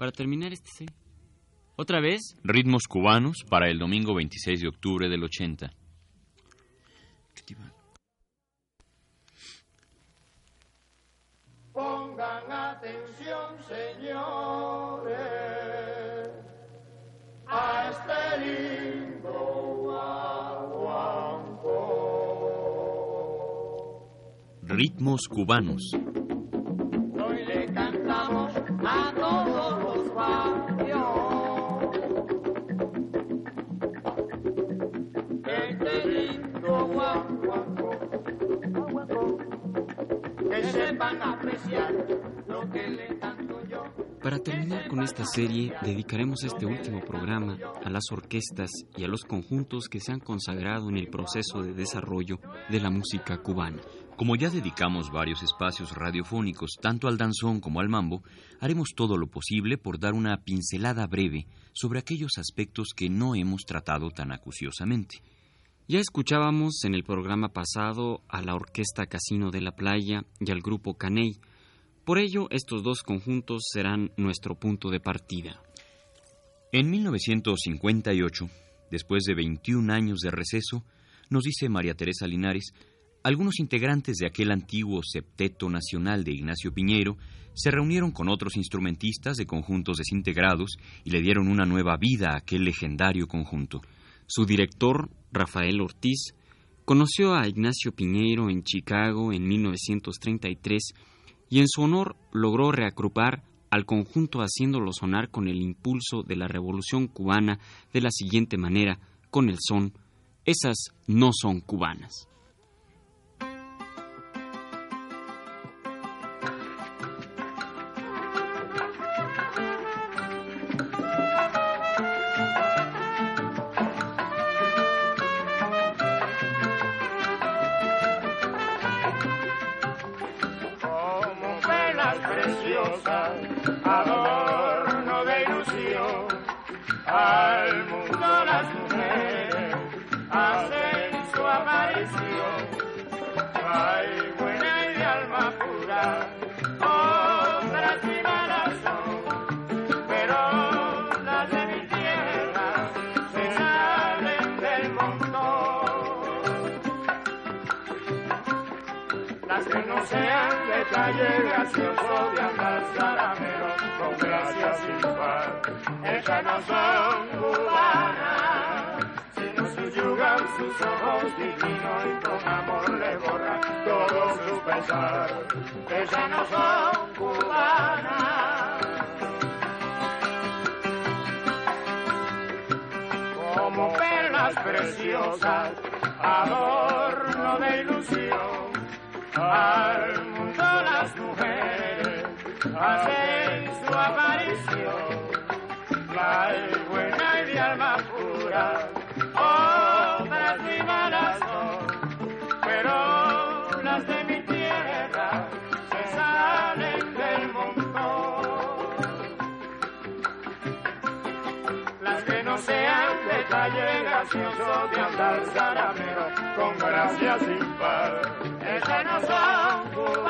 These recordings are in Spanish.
para terminar este C. ¿Otra vez? Ritmos cubanos para el domingo 26 de octubre del 80. Pongan atención, señores, a este lindo guaguancó. Ritmos cubanos. Hoy le cantamos a todos barrios. Este lindo guaguancó. Que sepan apreciar lo que le canto yo. Para terminar con esta serie, dedicaremos este último programa a las orquestas y a los conjuntos que se han consagrado en el proceso de desarrollo de la música cubana. Como ya dedicamos varios espacios radiofónicos tanto al danzón como al mambo, haremos todo lo posible por dar una pincelada breve sobre aquellos aspectos que no hemos tratado tan acuciosamente. Ya escuchábamos en el programa pasado a la Orquesta Casino de la Playa y al grupo Caney. Por ello, estos dos conjuntos serán nuestro punto de partida. En 1958, después de 21 años de receso, nos dice María Teresa Linares, algunos integrantes de aquel antiguo septeto nacional de Ignacio Piñero se reunieron con otros instrumentistas de conjuntos desintegrados y le dieron una nueva vida a aquel legendario conjunto. Su director, Rafael Ortiz, conoció a Ignacio Piñeiro en Chicago en 1933 y en su honor logró reagrupar al conjunto haciéndolo sonar con el impulso de la revolución cubana de la siguiente manera, con el son, esas no son cubanas. Sean detalle gracioso de andar zaramero con gracia sin par. Ellas no son cubanas, sino subyugan sus ojos divinos y con amor le borran todo su pesar. Ellas no son cubanas. como perlas preciosas, adorno de ilusión. Al hacen su aparición. La hay buena y de alma pura, otras y malas son, pero las de mi tierra se salen del montón. Las que no sean detalle gracioso de andar zaramero con gracia sin par. Esas no son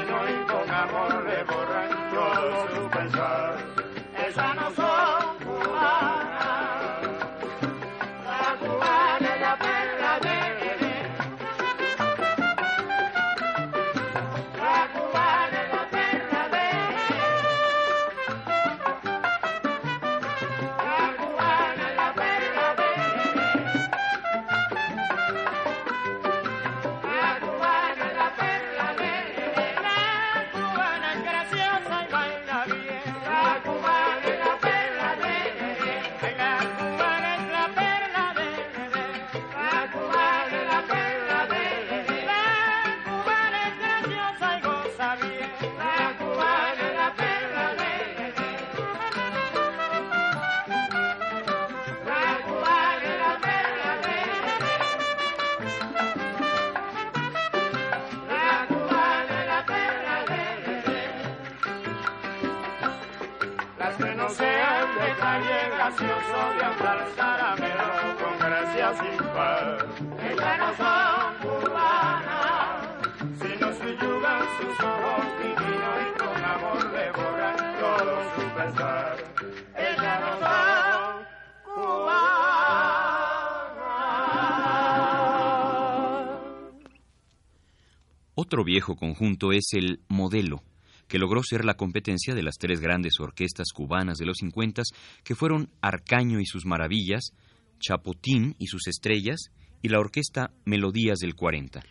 Otro viejo conjunto es el Modelo, que logró ser la competencia de las tres grandes orquestas cubanas de los 50 que fueron Arcaño y sus maravillas, Chapotín y sus estrellas y la orquesta Melodías del 40.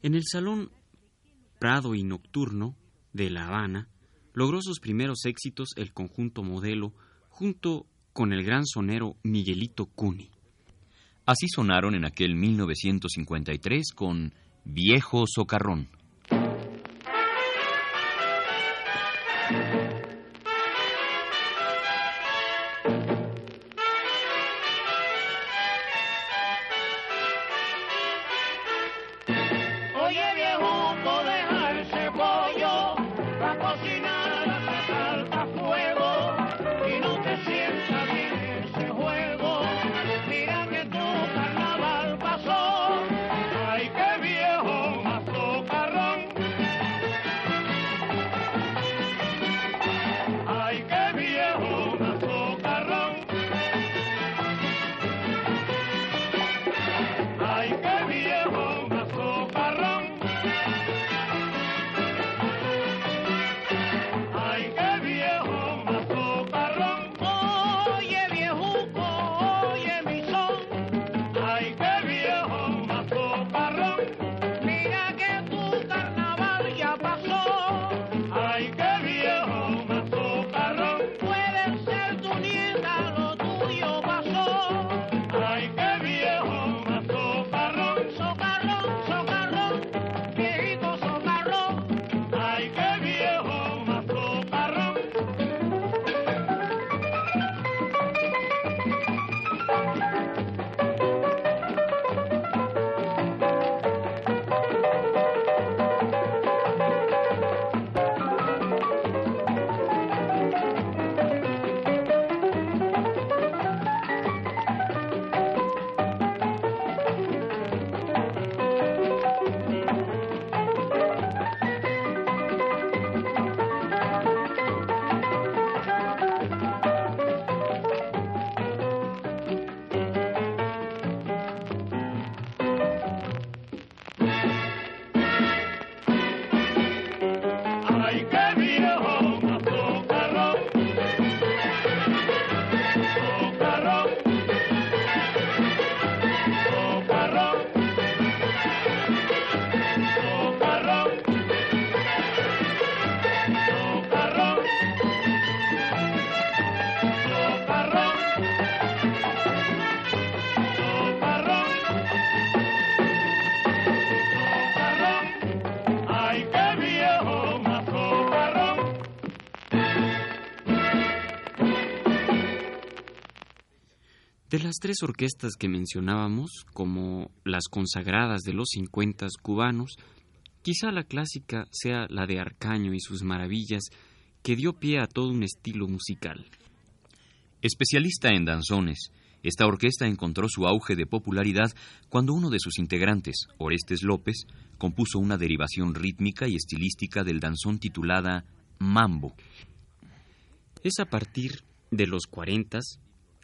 En el Salón Prado y Nocturno de La Habana logró sus primeros éxitos el conjunto modelo junto con el gran sonero Miguelito Cuni. Así sonaron en aquel 1953 con Viejo Socarrón. Tres orquestas que mencionábamos, como las consagradas de los 50 cubanos, quizá la clásica sea la de Arcaño y sus maravillas, que dio pie a todo un estilo musical. Especialista en danzones, esta orquesta encontró su auge de popularidad cuando uno de sus integrantes, Orestes López, compuso una derivación rítmica y estilística del danzón titulada Mambo. Es a partir de los cuarentas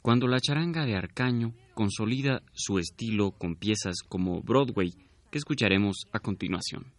cuando la charanga de Arcaño consolida su estilo con piezas como Broadway, que escucharemos a continuación.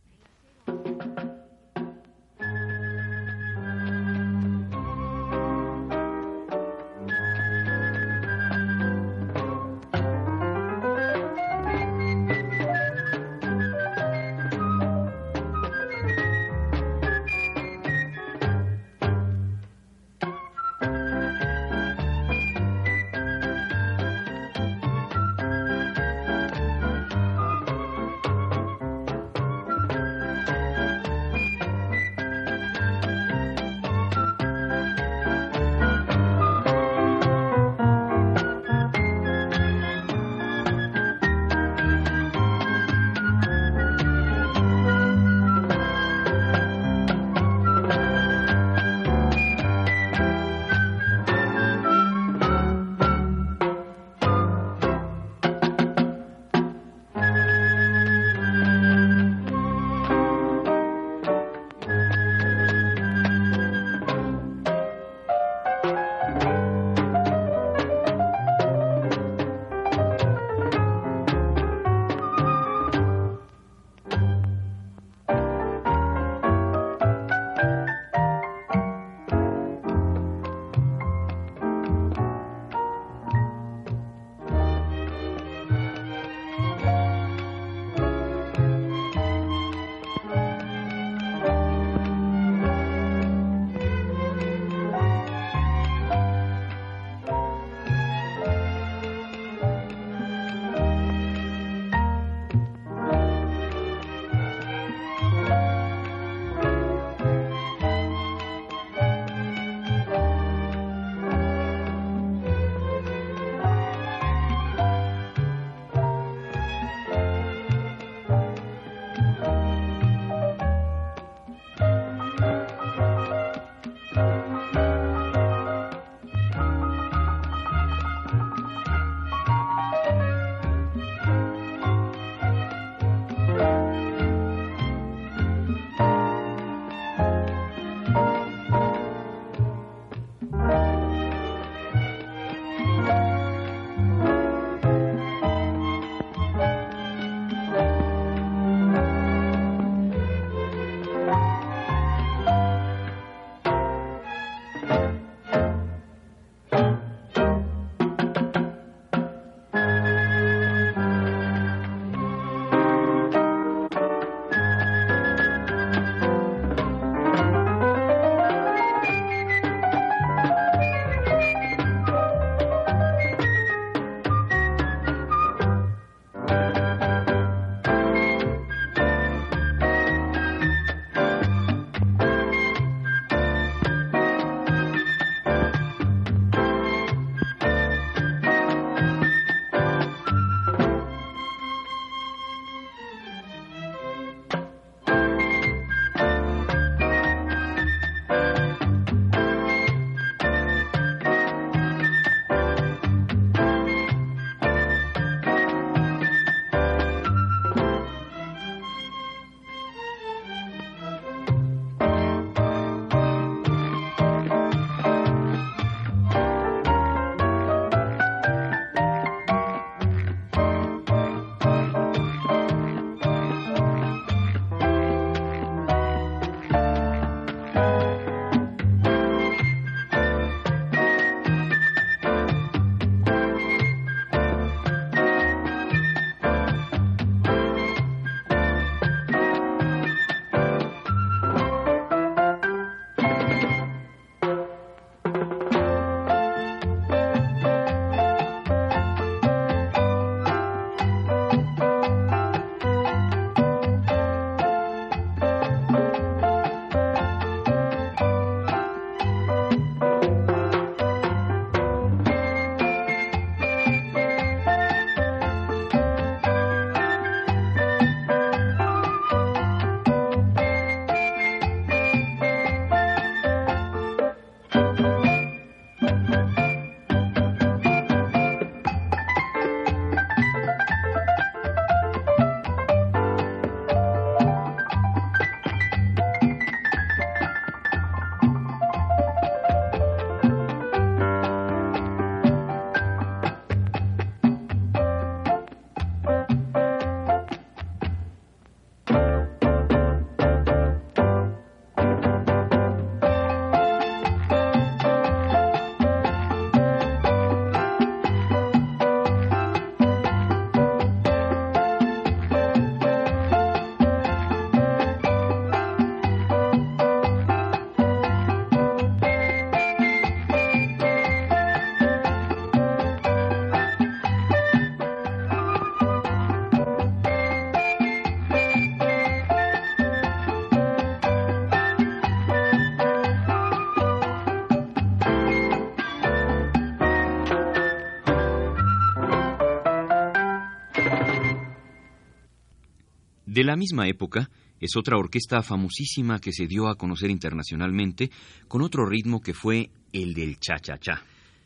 De la misma época es otra orquesta famosísima que se dio a conocer internacionalmente con otro ritmo que fue el del cha-cha-cha.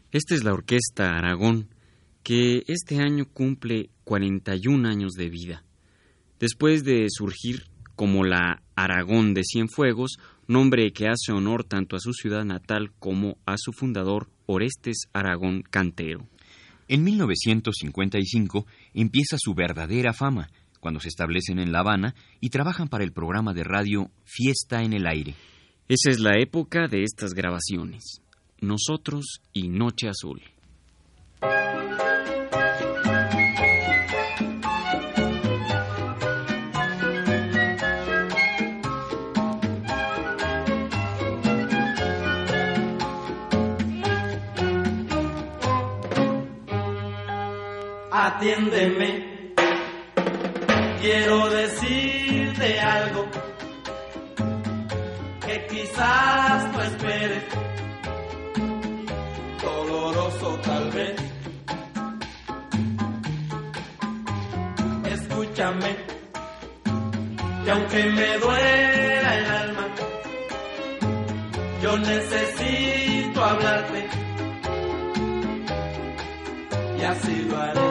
Esta es la Orquesta Aragón, que este año cumple 41 años de vida. Después de surgir como la Aragón de Cienfuegos, nombre que hace honor tanto a su ciudad natal como a su fundador Orestes Aragón Cantero. En 1955 empieza su verdadera fama, cuando se establecen en La Habana y trabajan para el programa de radio Fiesta en el Aire. Esa es la época de estas grabaciones. Nosotros y Noche Azul. Atiéndeme, quiero decirte algo que quizás no esperes, doloroso tal vez. Escúchame, que aunque me duela el alma, yo necesito hablarte y así lo haré.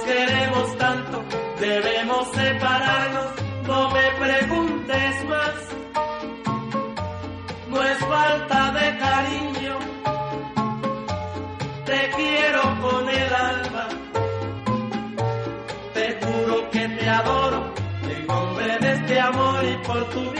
separarnos, no me preguntes más. No es falta de cariño, te quiero con el alma. Te juro que te adoro, en nombre de este amor y por tu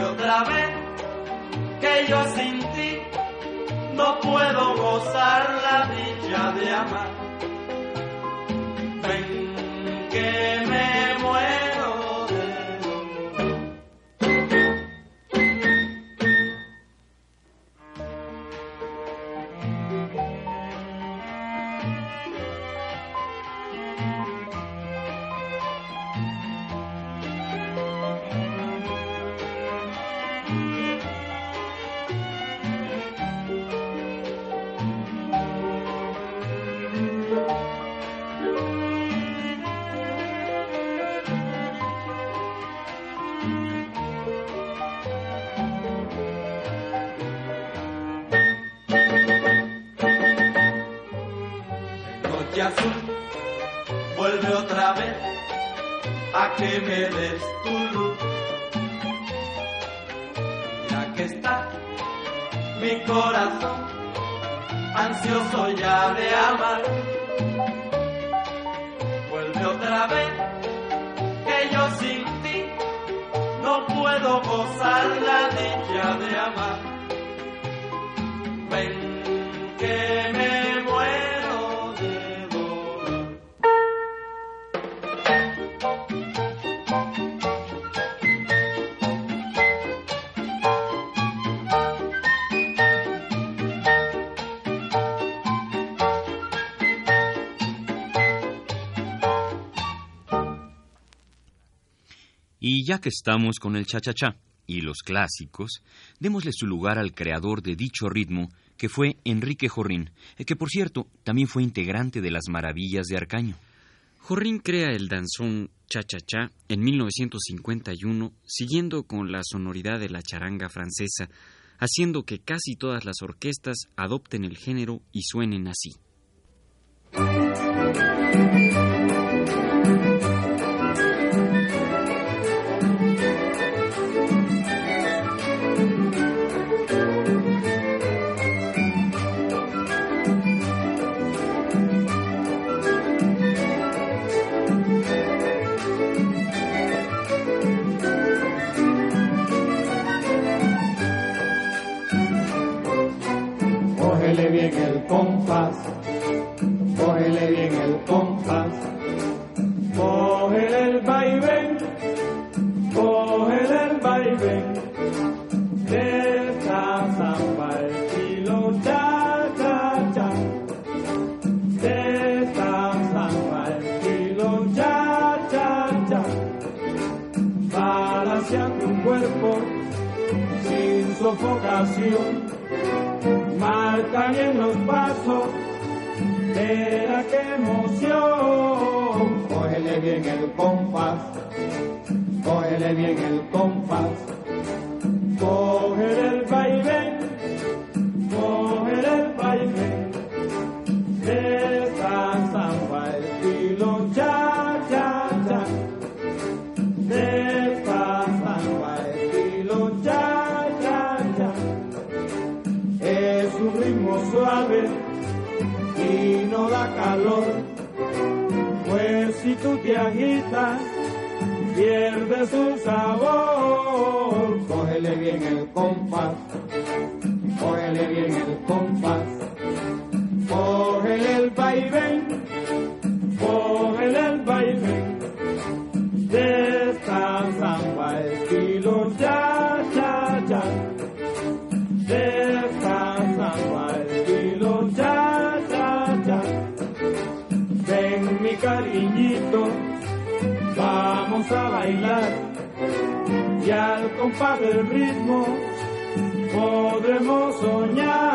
Vuelve otra vez, que yo sin ti no puedo gozar la dicha de amar. que estamos con el cha-cha-cha y los clásicos, démosle su lugar al creador de dicho ritmo, que fue Enrique Jorrín, eh, que por cierto también fue integrante de las maravillas de Arcaño. Jorrín crea el danzón cha-cha-cha en 1951, siguiendo con la sonoridad de la charanga francesa, haciendo que casi todas las orquestas adopten el género y suenen así. Qué emoción. Cógele bien el compás, cógele bien el compás. Sousa. del ritmo podremos soñar.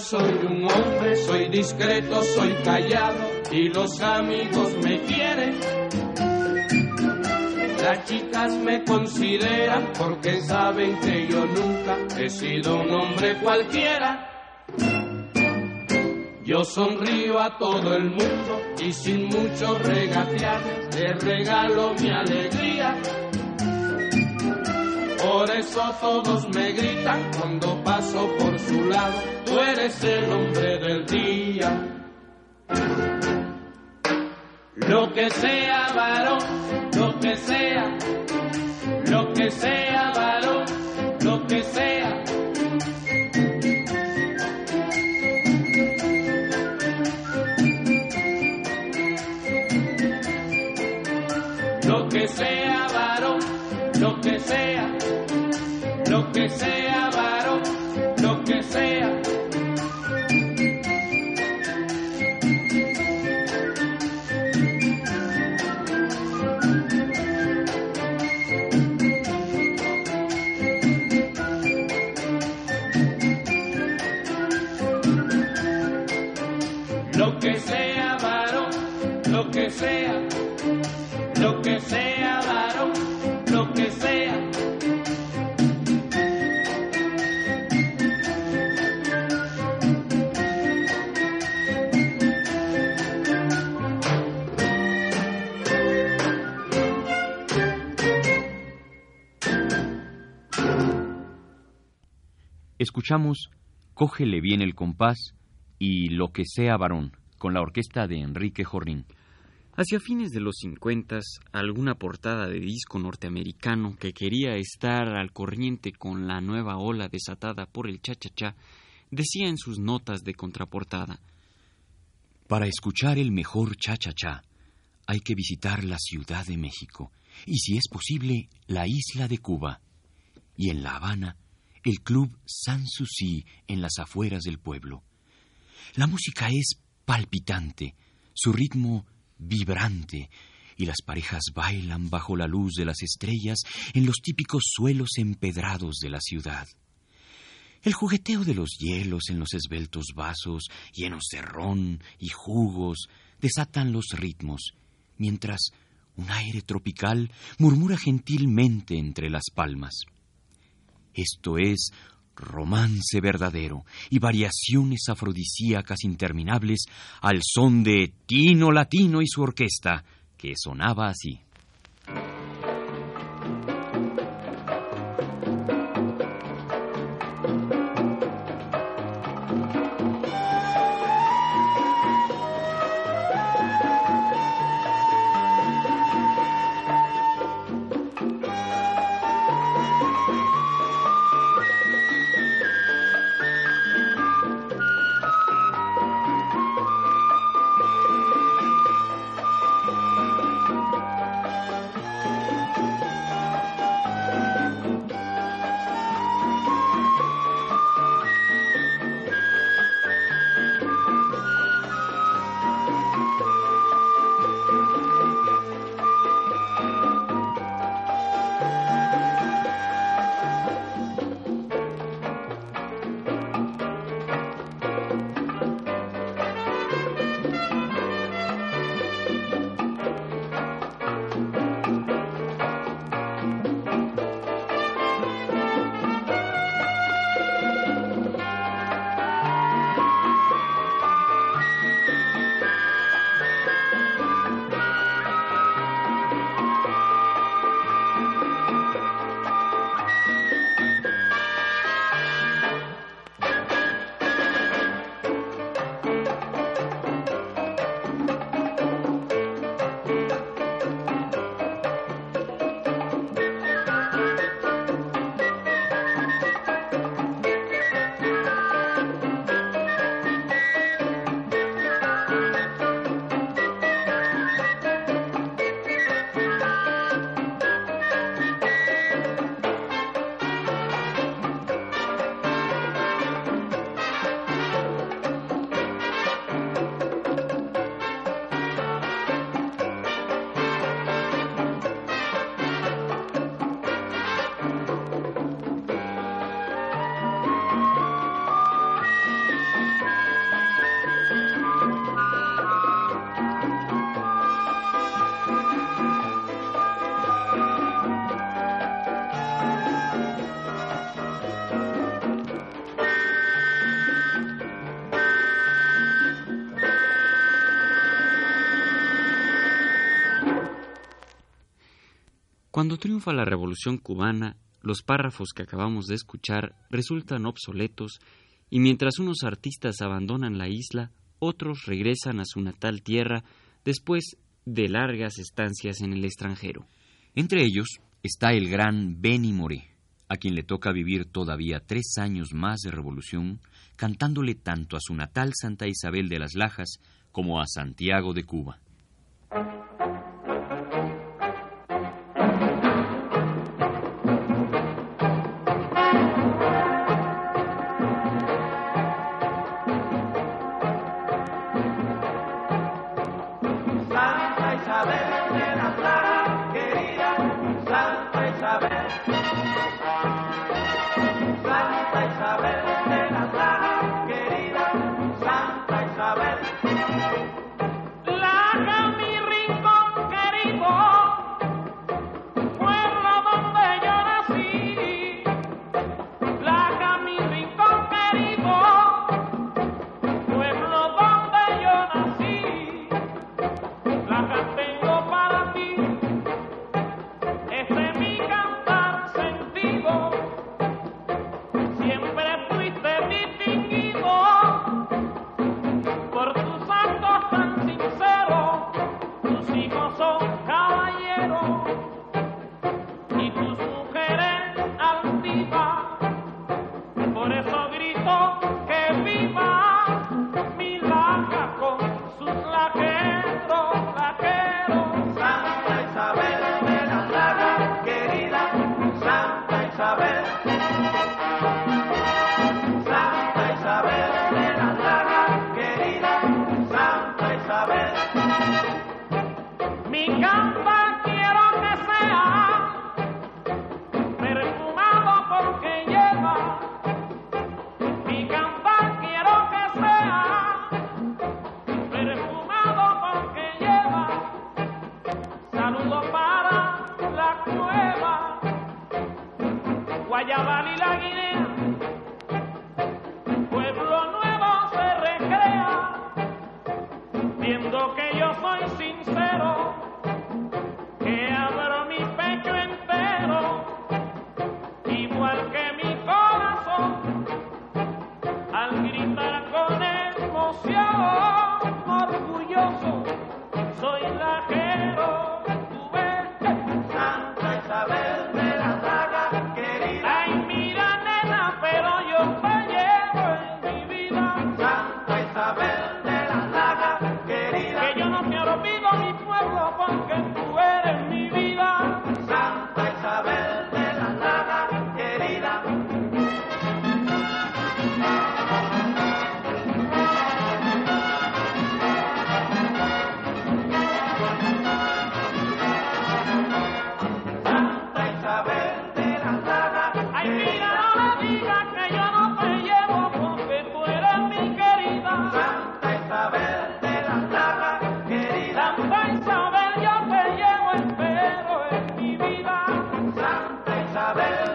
Soy un hombre, soy discreto, soy callado y los amigos me quieren. Las chicas me consideran porque saben que yo nunca he sido un hombre cualquiera. Yo sonrío a todo el mundo y sin mucho regatear le regalo mi alegría. Por eso todos me gritan cuando paso por su lado, tú eres el hombre del día. Lo que sea varón, lo que sea, lo que sea lo Escuchamos Cógele bien el compás y Lo que sea varón, con la orquesta de Enrique Jorrín. Hacia fines de los 50, alguna portada de disco norteamericano que quería estar al corriente con la nueva ola desatada por el cha-cha-cha decía en sus notas de contraportada: Para escuchar el mejor cha-cha-cha, hay que visitar la Ciudad de México y, si es posible, la isla de Cuba. Y en La Habana, el club Sanssouci en las afueras del pueblo. La música es palpitante, su ritmo vibrante, y las parejas bailan bajo la luz de las estrellas en los típicos suelos empedrados de la ciudad. El jugueteo de los hielos en los esbeltos vasos llenos de ron y jugos desatan los ritmos, mientras un aire tropical murmura gentilmente entre las palmas. Esto es romance verdadero y variaciones afrodisíacas interminables al son de Tino Latino y su orquesta, que sonaba así. Cuando triunfa la Revolución cubana, los párrafos que acabamos de escuchar resultan obsoletos y mientras unos artistas abandonan la isla, otros regresan a su natal tierra después de largas estancias en el extranjero. Entre ellos está el gran Benny Moré, a quien le toca vivir todavía tres años más de revolución, cantándole tanto a su natal Santa Isabel de las Lajas como a Santiago de Cuba. 啊 de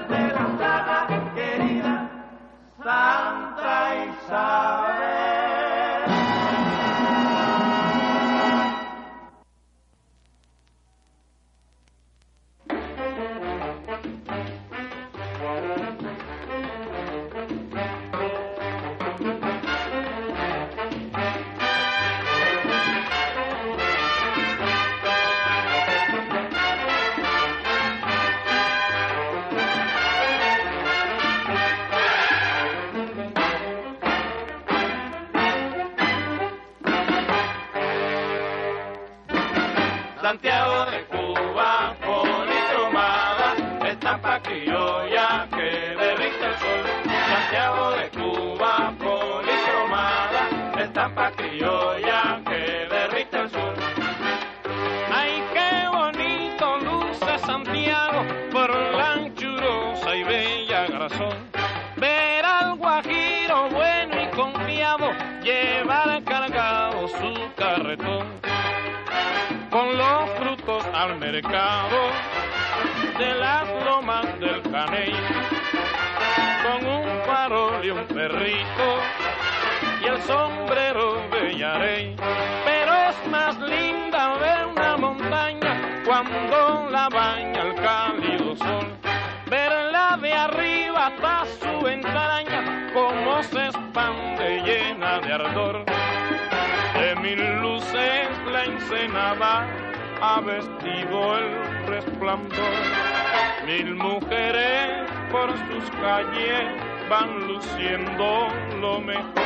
sus calles van luciendo lo mejor.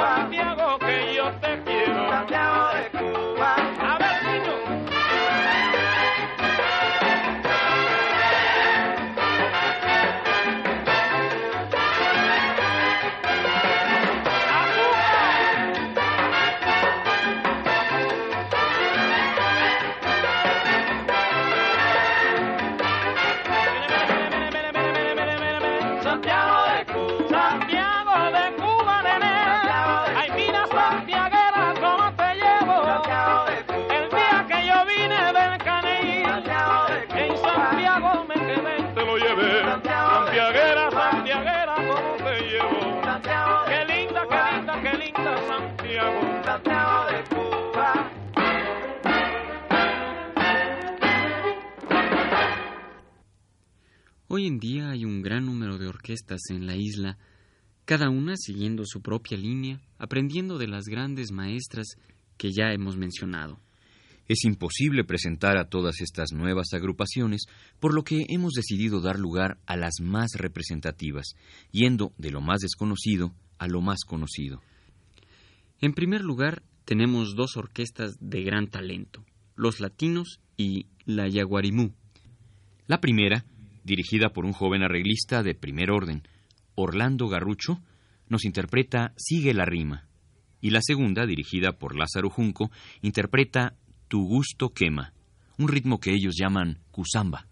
De mira Hoy en día hay un gran número de orquestas en la isla, cada una siguiendo su propia línea, aprendiendo de las grandes maestras que ya hemos mencionado. Es imposible presentar a todas estas nuevas agrupaciones, por lo que hemos decidido dar lugar a las más representativas, yendo de lo más desconocido a lo más conocido. En primer lugar, tenemos dos orquestas de gran talento, Los Latinos y La Yaguarimú. La primera, dirigida por un joven arreglista de primer orden, Orlando Garrucho, nos interpreta Sigue la rima. Y la segunda, dirigida por Lázaro Junco, interpreta Tu gusto quema, un ritmo que ellos llaman cusamba.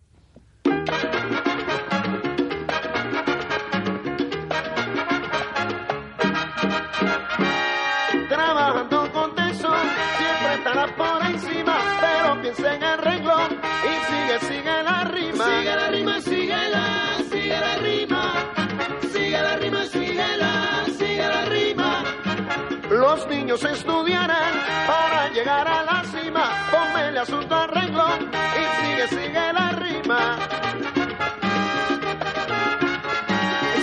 Niños estudiarán para llegar a la cima. Ponme el asunto al renglón y sigue, sigue la rima.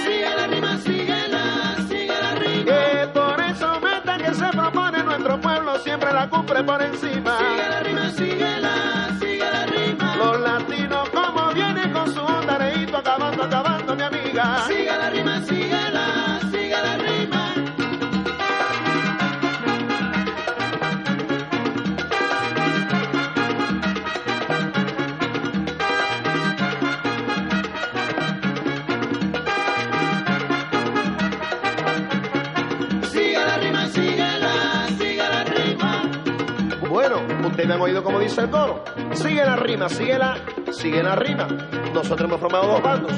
Sigue la rima, sigue la, sigue la rima. Que por eso meta que se propone nuestro pueblo siempre la cumple por encima. Sigue la rima, sigue la, sigue la rima. Los latinos como vienen con su onda reíto acabando, acabando mi amiga. Sigue la rima, Ustedes han oído como dice el coro. Sigue la rima, sigue la, sigue la rima. Nosotros hemos formado dos bandos,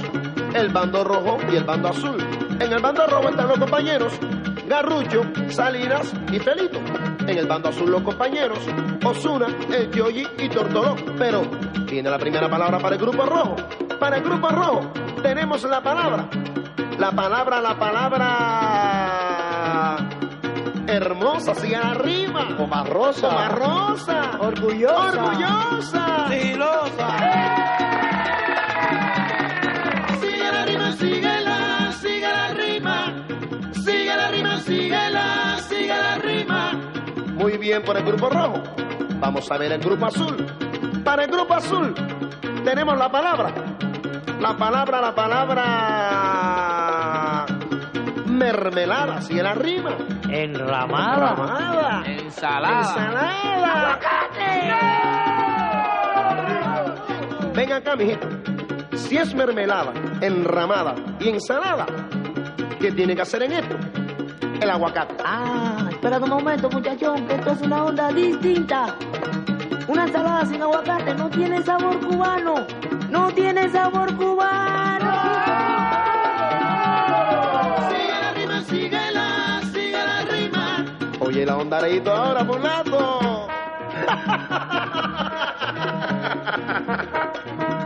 el bando rojo y el bando azul. En el bando rojo están los compañeros Garrucho, Salinas y Felito. En el bando azul los compañeros Osuna, El Yoyi y Tortoló. Pero viene la primera palabra para el grupo rojo. Para el grupo rojo tenemos la palabra. La palabra, la palabra hermosa, sigue la rima. Como rosa. Como rosa. Orgullosa. Orgullosa. Sigilosa. Sigue la rima, sigue la, sigue la rima. Sigue la rima, sigue la rima. Muy bien por el grupo rojo. Vamos a ver el grupo azul. Para el grupo azul tenemos la palabra. La palabra, la palabra mermelada, si era rima. Enramada. Enramada. Ensalada. Ensalada. ¡Aguacate! Ven acá, mijito. Si es mermelada, enramada y ensalada, ¿qué tiene que hacer en esto? El aguacate. Ah, espera un momento, muchachón, que esto es una onda distinta. Una ensalada sin aguacate no tiene sabor cubano. No tiene sabor cubano. mandareíto ahora, punazo.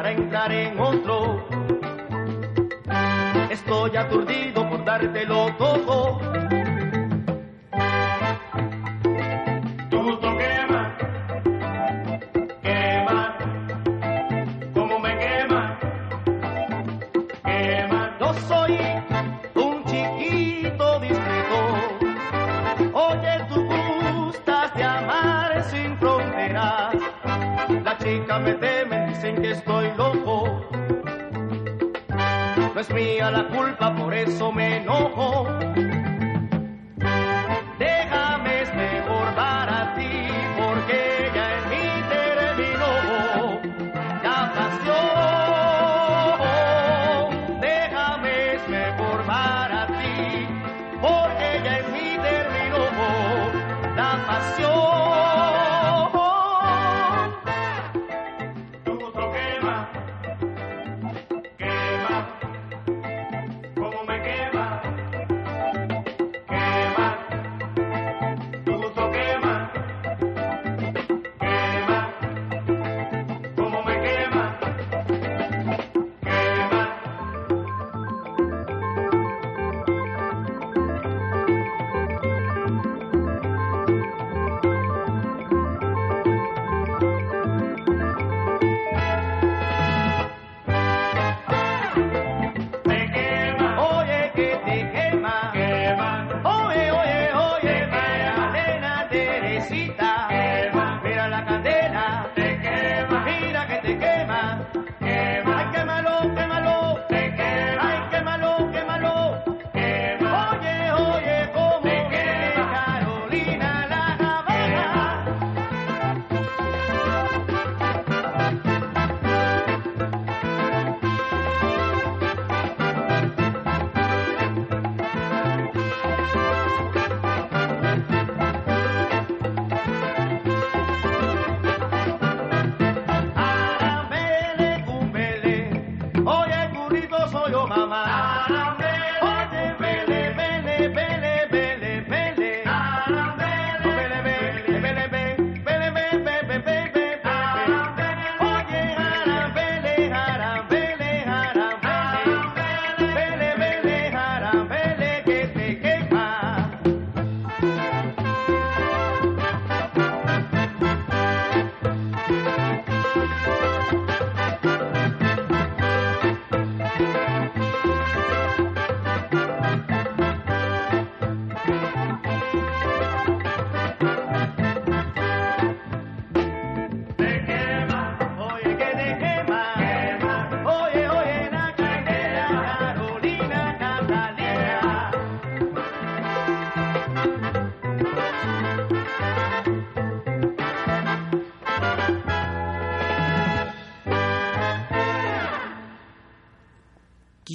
para entrar en otro. Estoy aturdido por dártelo todo eso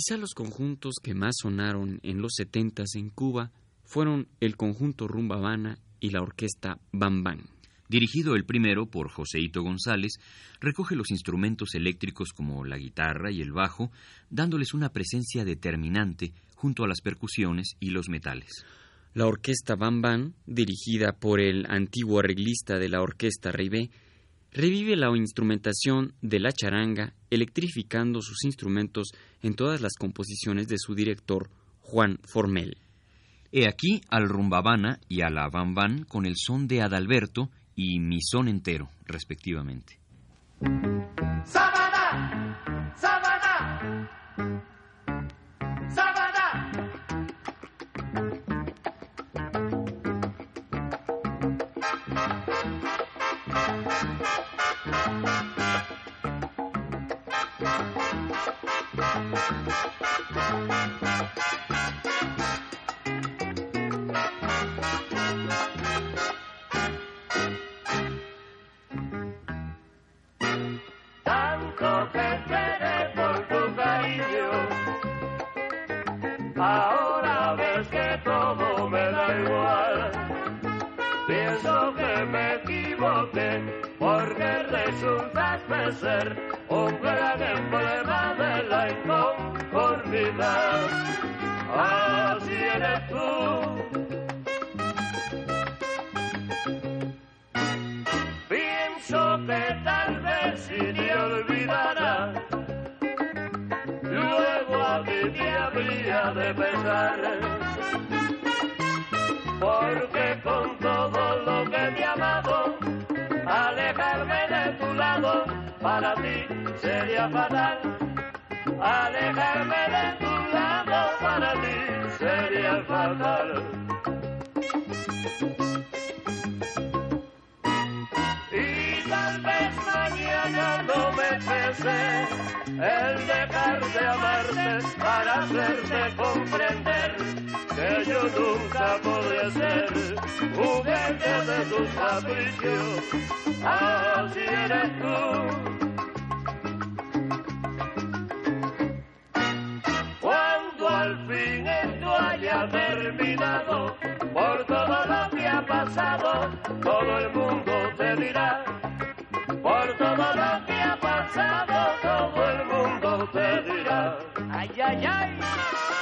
Quizá los conjuntos que más sonaron en los setentas en Cuba fueron el conjunto Rumba Habana y la orquesta Bam Bam. Dirigido el primero por Joseito González, recoge los instrumentos eléctricos como la guitarra y el bajo, dándoles una presencia determinante junto a las percusiones y los metales. La orquesta Bam Bam, dirigida por el antiguo arreglista de la orquesta Ribé, revive la instrumentación de la charanga, electrificando sus instrumentos en todas las composiciones de su director, Juan Formel. He aquí al rumbabana y a la bamban con el son de Adalberto y mi son entero, respectivamente. De tus caprichos. Así eres tú. Cuando al fin esto haya terminado, por todo lo que ha pasado, todo el mundo te dirá. Por todo lo que ha pasado, todo el mundo te dirá. Ay, ay, ay.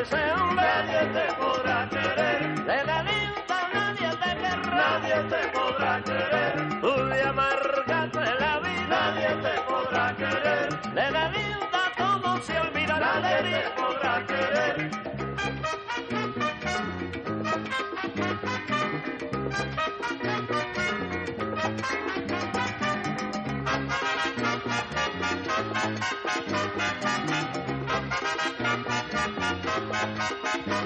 Ese hombre, nadie te podrá querer. De la linda nadie te querrá, nadie te podrá querer. Tú de amargarte la vida, nadie te podrá querer. De la linda todo se olvidará, nadie te podrá querer. Thank you.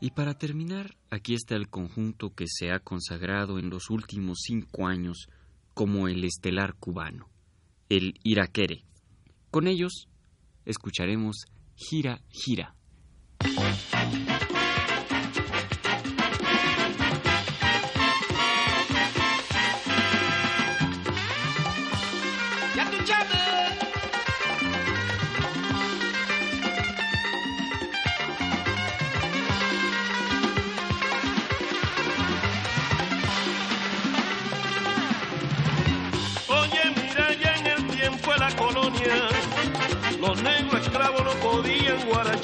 Y para terminar, aquí está el conjunto que se ha consagrado en los últimos cinco años como el estelar cubano, el Iraquere. Con ellos escucharemos Gira Gira.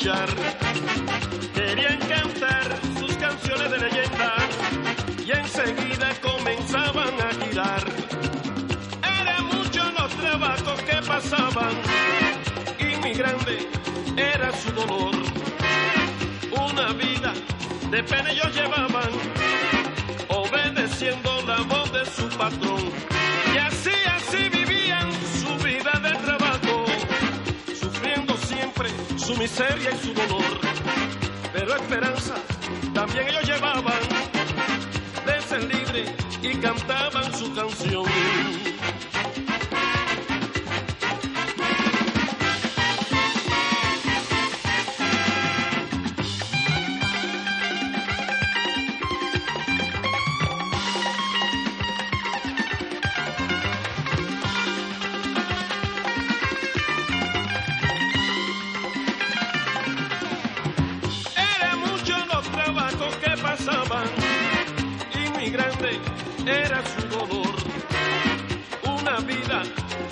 escuchar. Querían cantar sus canciones de leyenda y enseguida comenzaban a girar. Eran muchos los trabajos que pasaban y mi grande era su dolor. Una vida de pena ellos llevaban, obedeciendo la voz de su patrón. Y así, así su miseria y su dolor. Pero esperanza también ellos llevaban de ser libre y cantaban su canción. Era su dolor. Una vida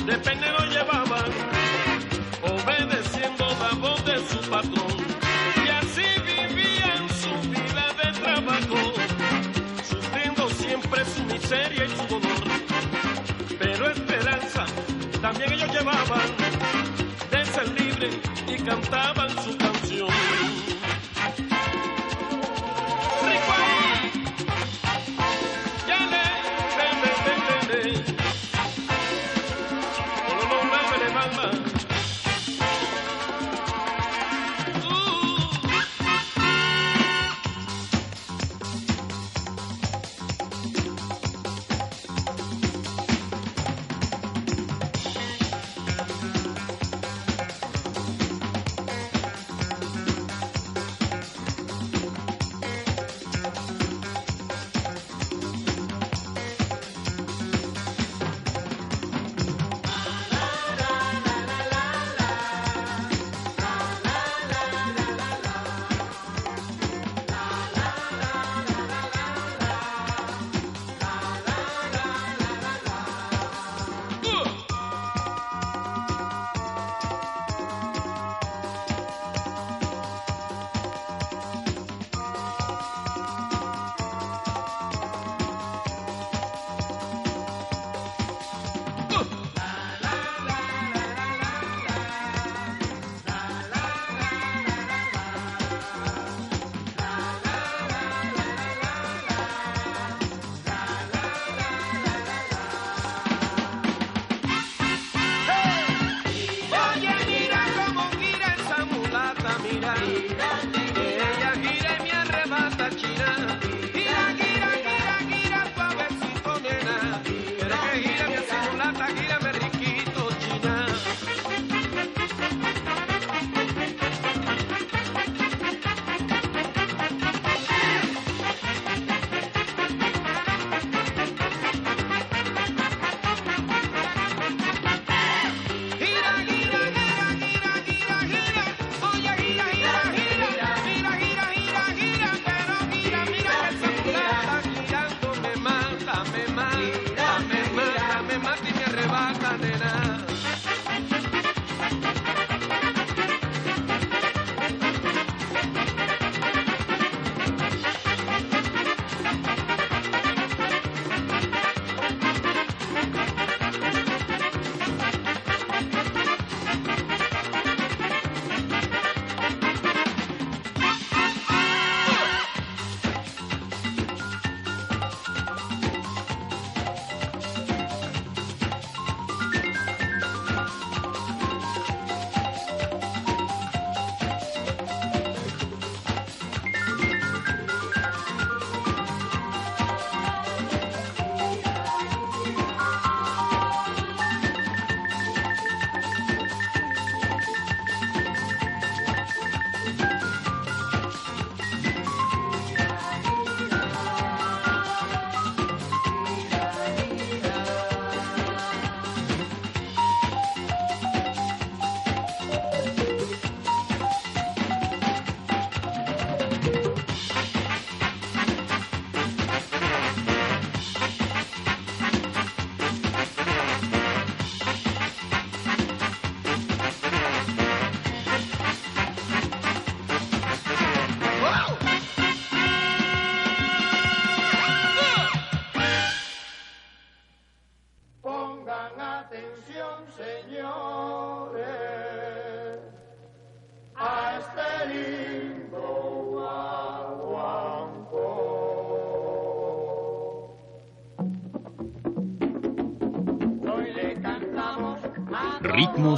de pene lo llevaban, obedeciendo la voz de su patrón. Y así vivían su vida de trabajo, sufriendo siempre su miseria y su dolor. Pero esperanza también ellos llevaban de ser libres y cantaban su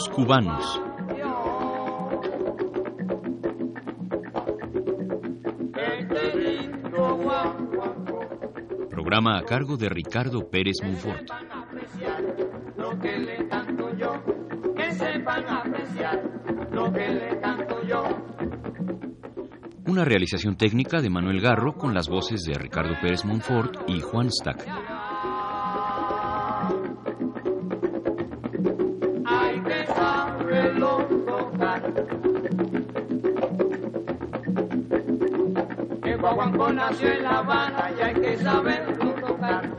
Cubanos. Programa a cargo de Ricardo Pérez Monfort. sepan apreciar lo que le canto yo, que sepan apreciar lo que le canto yo. Una realización técnica de Manuel Garro con las voces de Ricardo Pérez Monfort y Juan Stack. Nació en La Habana y hay que saberlo tocar.